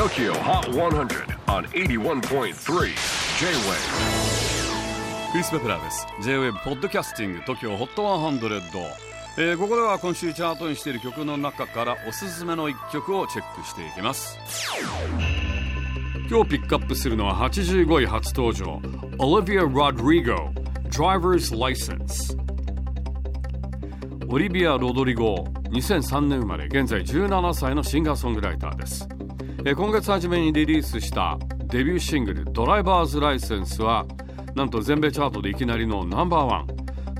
TOKYO HOT 100 on 81.3 J-WAVE クリス・ベプラーです。J-WAVE ポッドキャスティング TOKYO HOT 100、えー、ここでは今週チャートにしている曲の中からおすすめの一曲をチェックしていきます。今日ピックアップするのは85位初登場 Olivia Rodrigo Driver's License オリビア・ロドリゴ2003年生まれ現在17歳のシンガーソングライターです。え今月初めにリリースしたデビューシングル「ドライバーズ・ライセンス」はなんと全米チャートでいきなりのナンバーワン。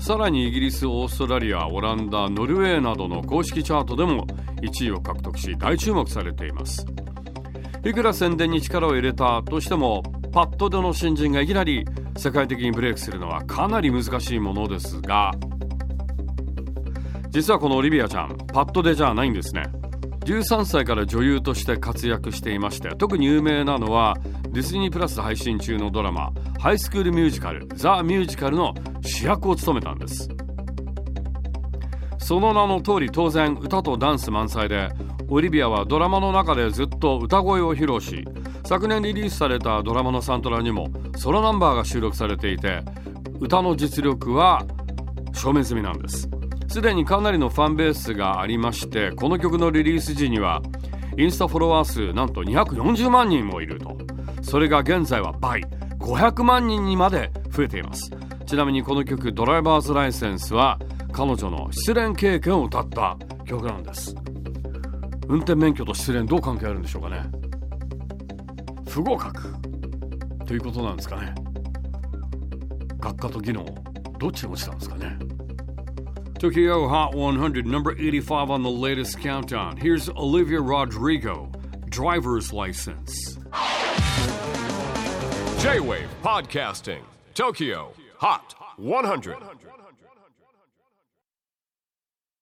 さらにイギリスオーストラリアオランダノルウェーなどの公式チャートでも1位を獲得し大注目されています。いくら宣伝に力を入れたとしてもパッドでの新人がいきなり世界的にブレイクするのはかなり難しいものですが実はこのオリビアちゃんパッドでじゃないんですね。13歳から女優として活躍していまして特に有名なのはディズニープラス配信中のドラマ「ハイスクールミュージカルザ・ミュージカル」の主役を務めたんです。その名の通り当然歌とダンス満載でオリビアはドラマの中でずっと歌声を披露し昨年リリースされたドラマのサントラにもソロナンバーが収録されていて歌の実力は証明済みなんです。すでにかなりのファンベースがありましてこの曲のリリース時にはインスタフォロワー数なんと240万人もいると。それが現在は倍500万人にまで増えています。ちなみにこの曲「ドライバーズライセンス」は彼女の失恋経験を歌った曲なんです。運転免許と失恋どう関係あるんでしょうかね。不合格。ということなんですかね。学科と技能どっちに落ちたんですかね。Tokyo Hot 100, number 85 on the latest countdown. Here's Olivia Rodrigo, Driver's License. J-WAVE PODCASTING TOKYO HOT 100